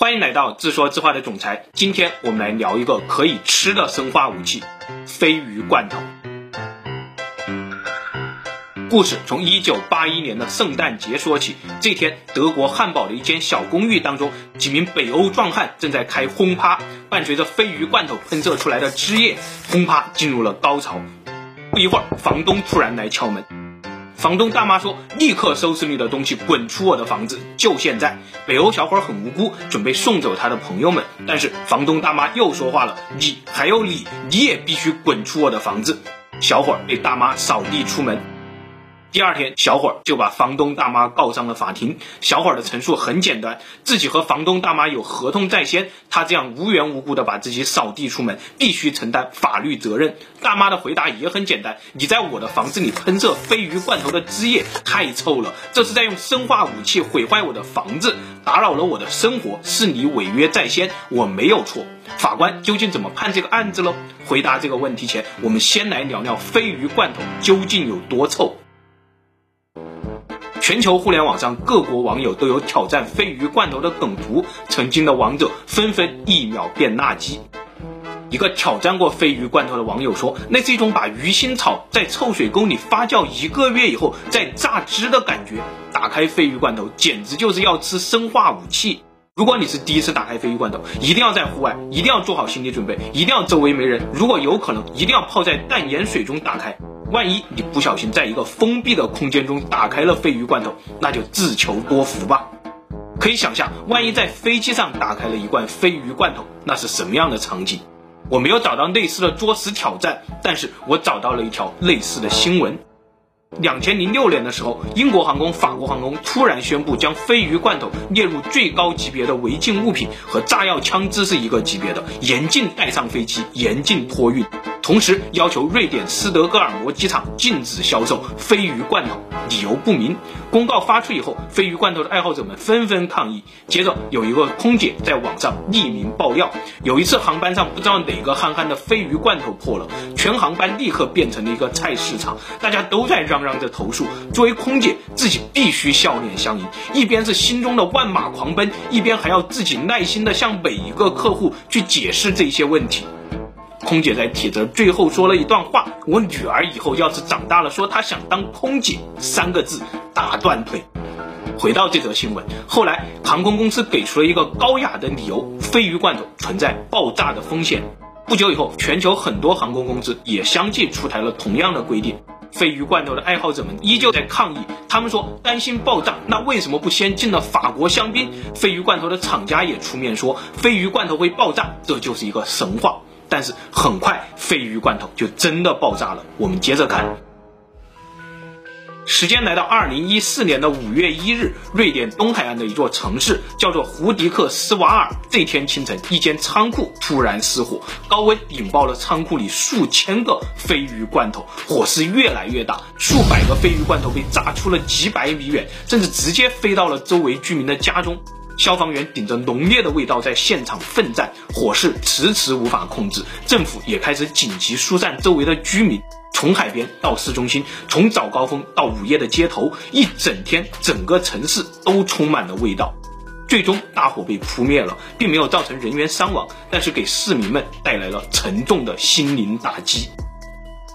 欢迎来到自说自话的总裁。今天我们来聊一个可以吃的生化武器——鲱鱼罐头。故事从一九八一年的圣诞节说起。这天，德国汉堡的一间小公寓当中，几名北欧壮汉正在开轰趴，伴随着鲱鱼罐头喷射出来的汁液，轰趴进入了高潮。不一会儿，房东突然来敲门。房东大妈说：“立刻收拾你的东西，滚出我的房子！就现在！”北欧小伙很无辜，准备送走他的朋友们，但是房东大妈又说话了：“你还有你，你也必须滚出我的房子！”小伙被大妈扫地出门。第二天，小伙儿就把房东大妈告上了法庭。小伙儿的陈述很简单，自己和房东大妈有合同在先，他这样无缘无故的把自己扫地出门，必须承担法律责任。大妈的回答也很简单：你在我的房子里喷射鲱鱼罐头的汁液，太臭了，这是在用生化武器毁坏我的房子，打扰了我的生活，是你违约在先，我没有错。法官究竟怎么判这个案子呢？回答这个问题前，我们先来聊聊鲱鱼罐头究竟有多臭。全球互联网上各国网友都有挑战鲱鱼罐头的梗图，曾经的王者纷纷一秒变垃圾。一个挑战过鲱鱼罐头的网友说：“那是一种把鱼腥草在臭水沟里发酵一个月以后再榨汁的感觉。打开鲱鱼罐头，简直就是要吃生化武器。如果你是第一次打开鲱鱼罐头，一定要在户外，一定要做好心理准备，一定要周围没人。如果有可能，一定要泡在淡盐水中打开。”万一你不小心在一个封闭的空间中打开了鲱鱼罐头，那就自求多福吧。可以想象，万一在飞机上打开了一罐鲱鱼罐头，那是什么样的场景？我没有找到类似的作死挑战，但是我找到了一条类似的新闻。两千零六年的时候，英国航空、法国航空突然宣布将鲱鱼罐头列入最高级别的违禁物品，和炸药枪支是一个级别的，严禁带上飞机，严禁托运。同时要求瑞典斯德哥尔摩机场禁止销售鲱鱼罐头，理由不明。公告发出以后，鲱鱼罐头的爱好者们纷纷抗议。接着有一个空姐在网上匿名爆料，有一次航班上不知道哪个憨憨的鲱鱼罐头破了，全航班立刻变成了一个菜市场，大家都在嚷嚷着投诉。作为空姐，自己必须笑脸相迎，一边是心中的万马狂奔，一边还要自己耐心的向每一个客户去解释这些问题。空姐在帖子最后说了一段话：“我女儿以后要是长大了说她想当空姐，三个字打断腿。”回到这则新闻，后来航空公司给出了一个高雅的理由：鲱鱼罐头存在爆炸的风险。不久以后，全球很多航空公司也相继出台了同样的规定。鲱鱼罐头的爱好者们依旧在抗议，他们说担心爆炸，那为什么不先进了法国香槟？鲱鱼罐头的厂家也出面说，鲱鱼罐头会爆炸，这就是一个神话。但是很快，鲱鱼罐头就真的爆炸了。我们接着看，时间来到二零一四年的五月一日，瑞典东海岸的一座城市叫做胡迪克斯瓦尔。这天清晨，一间仓库突然失火，高温引爆了仓库里数千个鲱鱼罐头，火势越来越大，数百个鲱鱼罐头被炸出了几百米远，甚至直接飞到了周围居民的家中。消防员顶着浓烈的味道在现场奋战，火势迟迟无法控制。政府也开始紧急疏散周围的居民，从海边到市中心，从早高峰到午夜的街头，一整天整个城市都充满了味道。最终，大火被扑灭了，并没有造成人员伤亡，但是给市民们带来了沉重的心灵打击。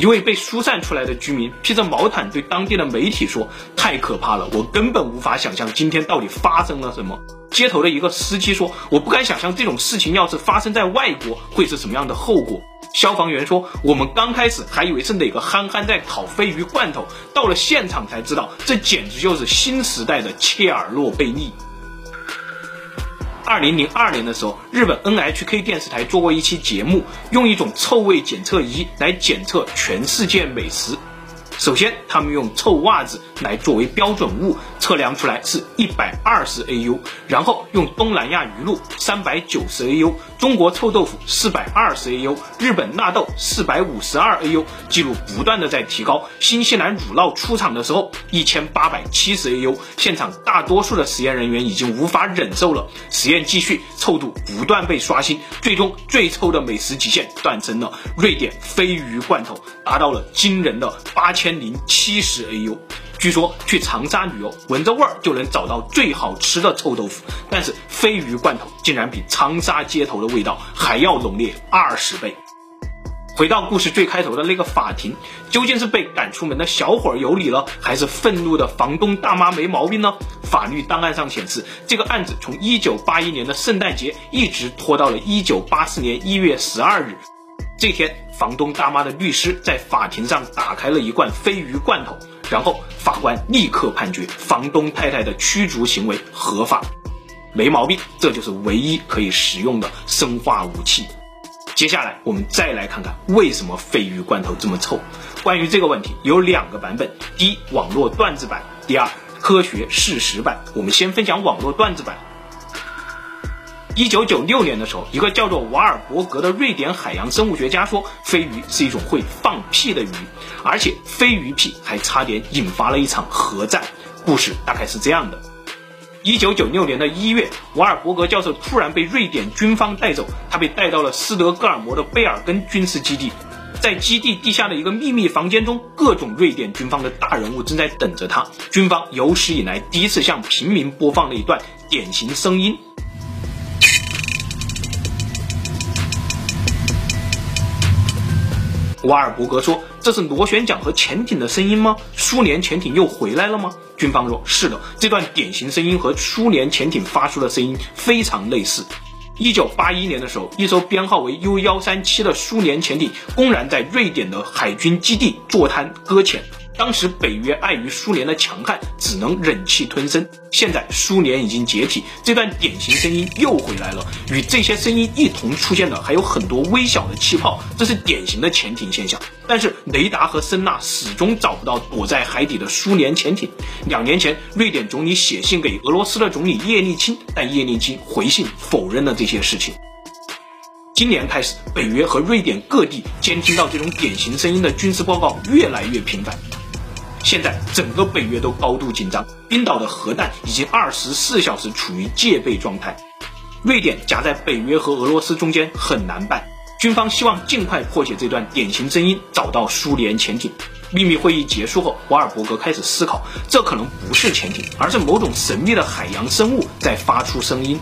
一位被疏散出来的居民披着毛毯对当地的媒体说：“太可怕了，我根本无法想象今天到底发生了什么。”街头的一个司机说：“我不敢想象这种事情要是发生在外国会是什么样的后果。”消防员说：“我们刚开始还以为是哪个憨憨在烤鲱鱼罐头，到了现场才知道，这简直就是新时代的切尔诺贝利。”二零零二年的时候，日本 NHK 电视台做过一期节目，用一种臭味检测仪来检测全世界美食。首先，他们用臭袜子来作为标准物，测量出来是一百二十 AU，然后用东南亚鱼露三百九十 AU，中国臭豆腐四百二十 AU，日本纳豆四百五十二 AU，记录不断的在提高。新西兰乳酪出厂的时候一千八百七十 AU，现场大多数的实验人员已经无法忍受了，实验继续，臭度不断被刷新，最终最臭的美食极限诞生了，瑞典鲱鱼罐头达到了惊人的八千。零七十 AU，据说去长沙旅游，闻着味儿就能找到最好吃的臭豆腐，但是鲱鱼罐头竟然比长沙街头的味道还要浓烈二十倍。回到故事最开头的那个法庭，究竟是被赶出门的小伙有理了，还是愤怒的房东大妈没毛病呢？法律档案上显示，这个案子从1981年的圣诞节一直拖到了1984年1月12日。这天，房东大妈的律师在法庭上打开了一罐鲱鱼罐头，然后法官立刻判决房东太太的驱逐行为合法，没毛病，这就是唯一可以使用的生化武器。接下来我们再来看看为什么鲱鱼罐头这么臭。关于这个问题有两个版本，第一网络段子版，第二科学事实版。我们先分享网络段子版。一九九六年的时候，一个叫做瓦尔伯格的瑞典海洋生物学家说，鲱鱼是一种会放屁的鱼，而且鲱鱼屁还差点引发了一场核战。故事大概是这样的。一九九六年的一月，瓦尔伯格教授突然被瑞典军方带走，他被带到了斯德哥尔摩的贝尔根军事基地，在基地地下的一个秘密房间中，各种瑞典军方的大人物正在等着他。军方有史以来第一次向平民播放了一段典型声音。瓦尔伯格说：“这是螺旋桨和潜艇的声音吗？苏联潜艇又回来了吗？”军方说：“是的，这段典型声音和苏联潜艇发出的声音非常类似。”一九八一年的时候，一艘编号为 U 幺三七的苏联潜艇公然在瑞典的海军基地坐滩搁浅。当时北约碍于苏联的强悍，只能忍气吞声。现在苏联已经解体，这段典型声音又回来了。与这些声音一同出现的还有很多微小的气泡，这是典型的潜艇现象。但是雷达和声呐始终找不到躲在海底的苏联潜艇。两年前，瑞典总理写信给俄罗斯的总理叶利钦，但叶利钦回信否认了这些事情。今年开始，北约和瑞典各地监听到这种典型声音的军事报告越来越频繁。现在整个北约都高度紧张，冰岛的核弹已经二十四小时处于戒备状态。瑞典夹在北约和俄罗斯中间很难办，军方希望尽快破解这段典型声音，找到苏联潜艇。秘密会议结束后，瓦尔伯格开始思考，这可能不是潜艇，而是某种神秘的海洋生物在发出声音。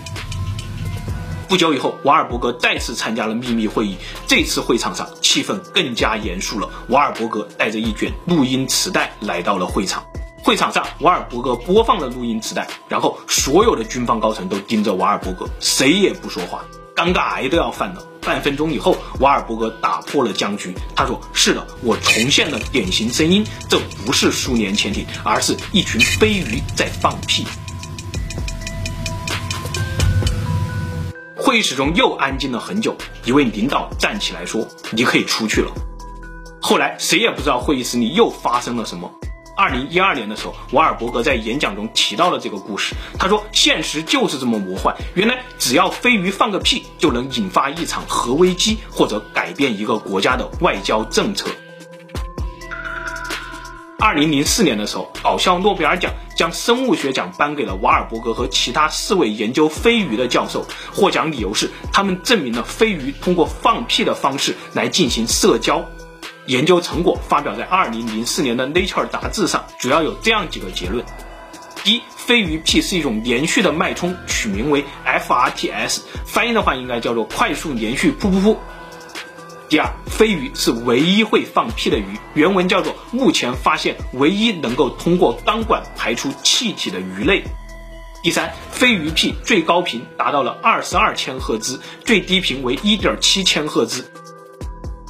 不久以后，瓦尔伯格再次参加了秘密会议。这次会场上气氛更加严肃了。瓦尔伯格带着一卷录音磁带来到了会场。会场上，瓦尔伯格播放了录音磁带，然后所有的军方高层都盯着瓦尔伯格，谁也不说话，尴尬癌都要犯了。半分钟以后，瓦尔伯格打破了僵局，他说：“是的，我重现了典型声音，这不是苏联潜艇，而是一群飞鱼在放屁。”会议室中又安静了很久。一位领导站起来说：“你可以出去了。”后来谁也不知道会议室里又发生了什么。二零一二年的时候，瓦尔伯格在演讲中提到了这个故事。他说：“现实就是这么魔幻。原来只要飞鱼放个屁，就能引发一场核危机，或者改变一个国家的外交政策。”二零零四年的时候，搞笑诺贝尔奖将生物学奖颁给了瓦尔伯格和其他四位研究飞鱼的教授。获奖理由是，他们证明了飞鱼通过放屁的方式来进行社交。研究成果发表在二零零四年的 Nature 杂志上，主要有这样几个结论：一，飞鱼屁是一种连续的脉冲，取名为 FRTS，翻译的话应该叫做快速连续噗噗噗。第二，鲱鱼是唯一会放屁的鱼，原文叫做目前发现唯一能够通过钢管排出气体的鱼类。第三，鲱鱼屁最高频达到了二十二千赫兹，最低频为一点七千赫兹，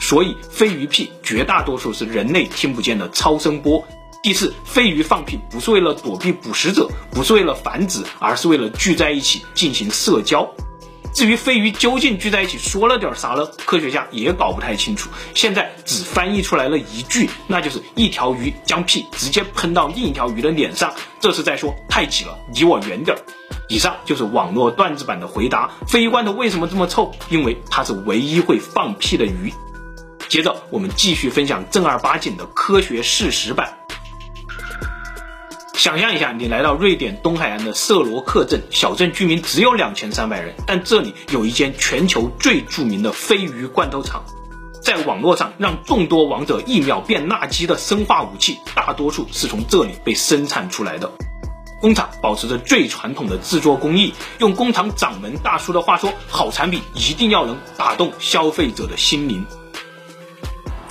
所以鲱鱼屁绝大多数是人类听不见的超声波。第四，鲱鱼放屁不是为了躲避捕食者，不是为了繁殖，而是为了聚在一起进行社交。至于飞鱼究竟聚在一起说了点啥呢？科学家也搞不太清楚。现在只翻译出来了一句，那就是一条鱼将屁直接喷到另一条鱼的脸上，这是在说太挤了，离我远点儿。以上就是网络段子版的回答。鲱鱼罐头为什么这么臭？因为它是唯一会放屁的鱼。接着我们继续分享正儿八经的科学事实版。想象一下，你来到瑞典东海岸的瑟罗克镇，小镇居民只有两千三百人，但这里有一间全球最著名的鲱鱼罐头厂。在网络上让众多王者一秒变纳基的生化武器，大多数是从这里被生产出来的。工厂保持着最传统的制作工艺，用工厂掌门大叔的话说，好产品一定要能打动消费者的心灵。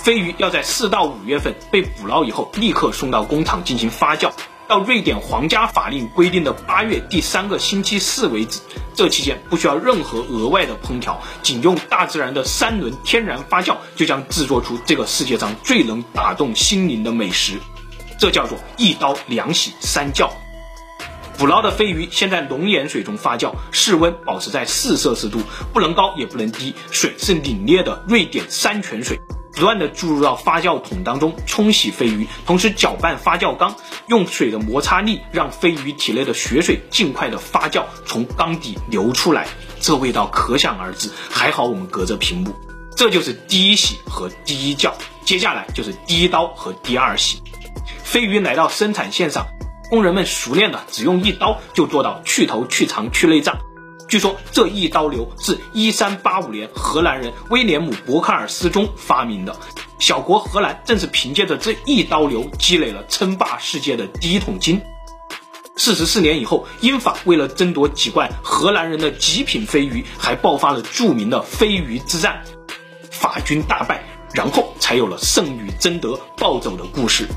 鲱鱼要在四到五月份被捕捞以后，立刻送到工厂进行发酵。到瑞典皇家法令规定的八月第三个星期四为止，这期间不需要任何额外的烹调，仅用大自然的三轮天然发酵，就将制作出这个世界上最能打动心灵的美食。这叫做一刀两洗三叫。捕捞的飞鱼先在龙眼水中发酵，室温保持在四摄氏度，不能高也不能低，水是凛冽的瑞典山泉水。不断的注入到发酵桶当中冲洗飞鱼，同时搅拌发酵缸，用水的摩擦力让飞鱼体内的血水尽快的发酵，从缸底流出来，这味道可想而知。还好我们隔着屏幕，这就是第一洗和第一叫，接下来就是第一刀和第二洗。飞鱼来到生产线上，工人们熟练的只用一刀就做到去头、去肠、去内脏。据说这一刀流是一三八五年荷兰人威廉姆·伯克尔斯中发明的。小国荷兰正是凭借着这一刀流积累了称霸世界的第一桶金。四十四年以后，英法为了争夺几罐荷兰人的极品飞鱼，还爆发了著名的飞鱼之战，法军大败，然后才有了圣女贞德暴走的故事。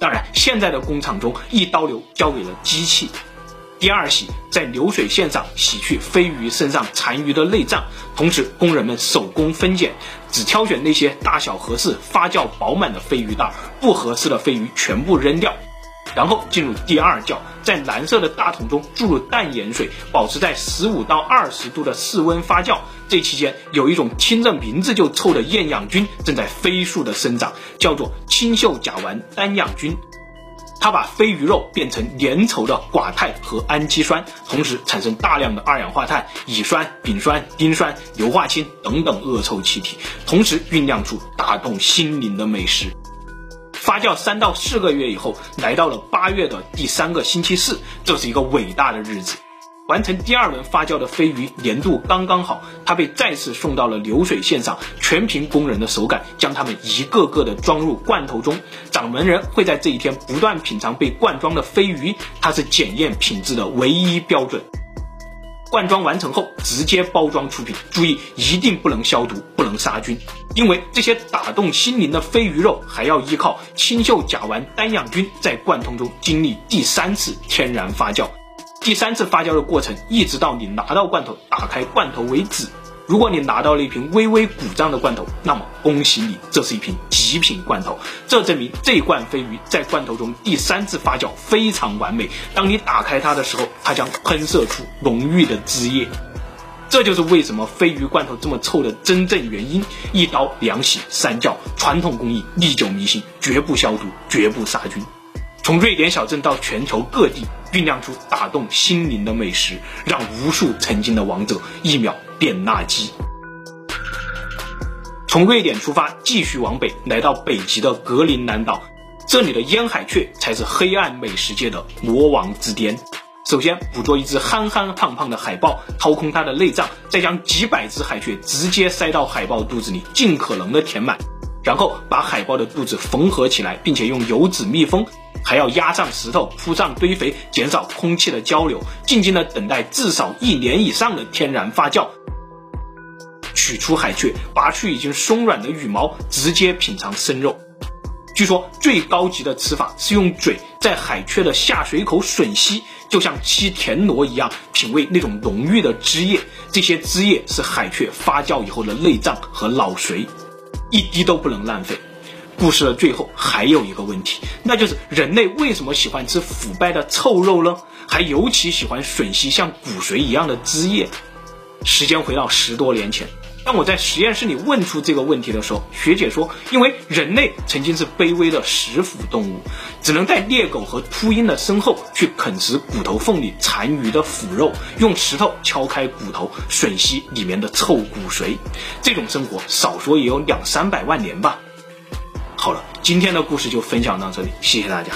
当然，现在的工厂中一刀流交给了机器。第二洗，在流水线上洗去飞鱼身上残余的内脏，同时工人们手工分拣，只挑选那些大小合适、发酵饱满的飞鱼袋，不合适的飞鱼全部扔掉。然后进入第二窖，在蓝色的大桶中注入淡盐水，保持在十五到二十度的室温发酵。这期间，有一种听着名字就臭的厌氧菌正在飞速的生长，叫做氢溴甲烷单氧菌。它把鲱鱼肉变成粘稠的寡肽和氨基酸，同时产生大量的二氧化碳、乙酸、丙酸、丁酸、硫化氢等等恶臭气体，同时酝酿出打动心灵的美食。发酵三到四个月以后，来到了八月的第三个星期四，这是一个伟大的日子。完成第二轮发酵的飞鱼粘度刚刚好，它被再次送到了流水线上，全凭工人的手感将它们一个个的装入罐头中。掌门人会在这一天不断品尝被灌装的飞鱼，它是检验品质的唯一标准。灌装完成后直接包装出品，注意一定不能消毒，不能杀菌，因为这些打动心灵的飞鱼肉还要依靠氢溴甲烷单氧菌在罐头中经历第三次天然发酵。第三次发酵的过程，一直到你拿到罐头、打开罐头为止。如果你拿到了一瓶微微鼓胀的罐头，那么恭喜你，这是一瓶极品罐头。这证明这罐飞鱼在罐头中第三次发酵非常完美。当你打开它的时候，它将喷射出浓郁的汁液。这就是为什么飞鱼罐头这么臭的真正原因。一刀两洗三叫，传统工艺历久弥新，绝不消毒，绝不杀菌。从瑞典小镇到全球各地，酝酿出打动心灵的美食，让无数曾经的王者一秒变垃圾。从瑞典出发，继续往北，来到北极的格陵兰岛，这里的烟海雀才是黑暗美食界的魔王之巅。首先，捕捉一只憨憨胖胖的海豹，掏空它的内脏，再将几百只海雀直接塞到海豹肚子里，尽可能的填满，然后把海豹的肚子缝合起来，并且用油纸密封。还要压上石头，铺上堆肥，减少空气的交流，静静的等待至少一年以上的天然发酵。取出海雀，拔去已经松软的羽毛，直接品尝生肉。据说最高级的吃法是用嘴在海雀的下水口吮吸，就像吸田螺一样，品味那种浓郁的汁液。这些汁液是海雀发酵以后的内脏和脑髓，一滴都不能浪费。故事的最后还有一个问题，那就是人类为什么喜欢吃腐败的臭肉呢？还尤其喜欢吮吸像骨髓一样的汁液。时间回到十多年前，当我在实验室里问出这个问题的时候，学姐说，因为人类曾经是卑微的食腐动物，只能在猎狗和秃鹰的身后去啃食骨头缝里残余的腐肉，用石头敲开骨头，吮吸里面的臭骨髓。这种生活少说也有两三百万年吧。好了，今天的故事就分享到这里，谢谢大家。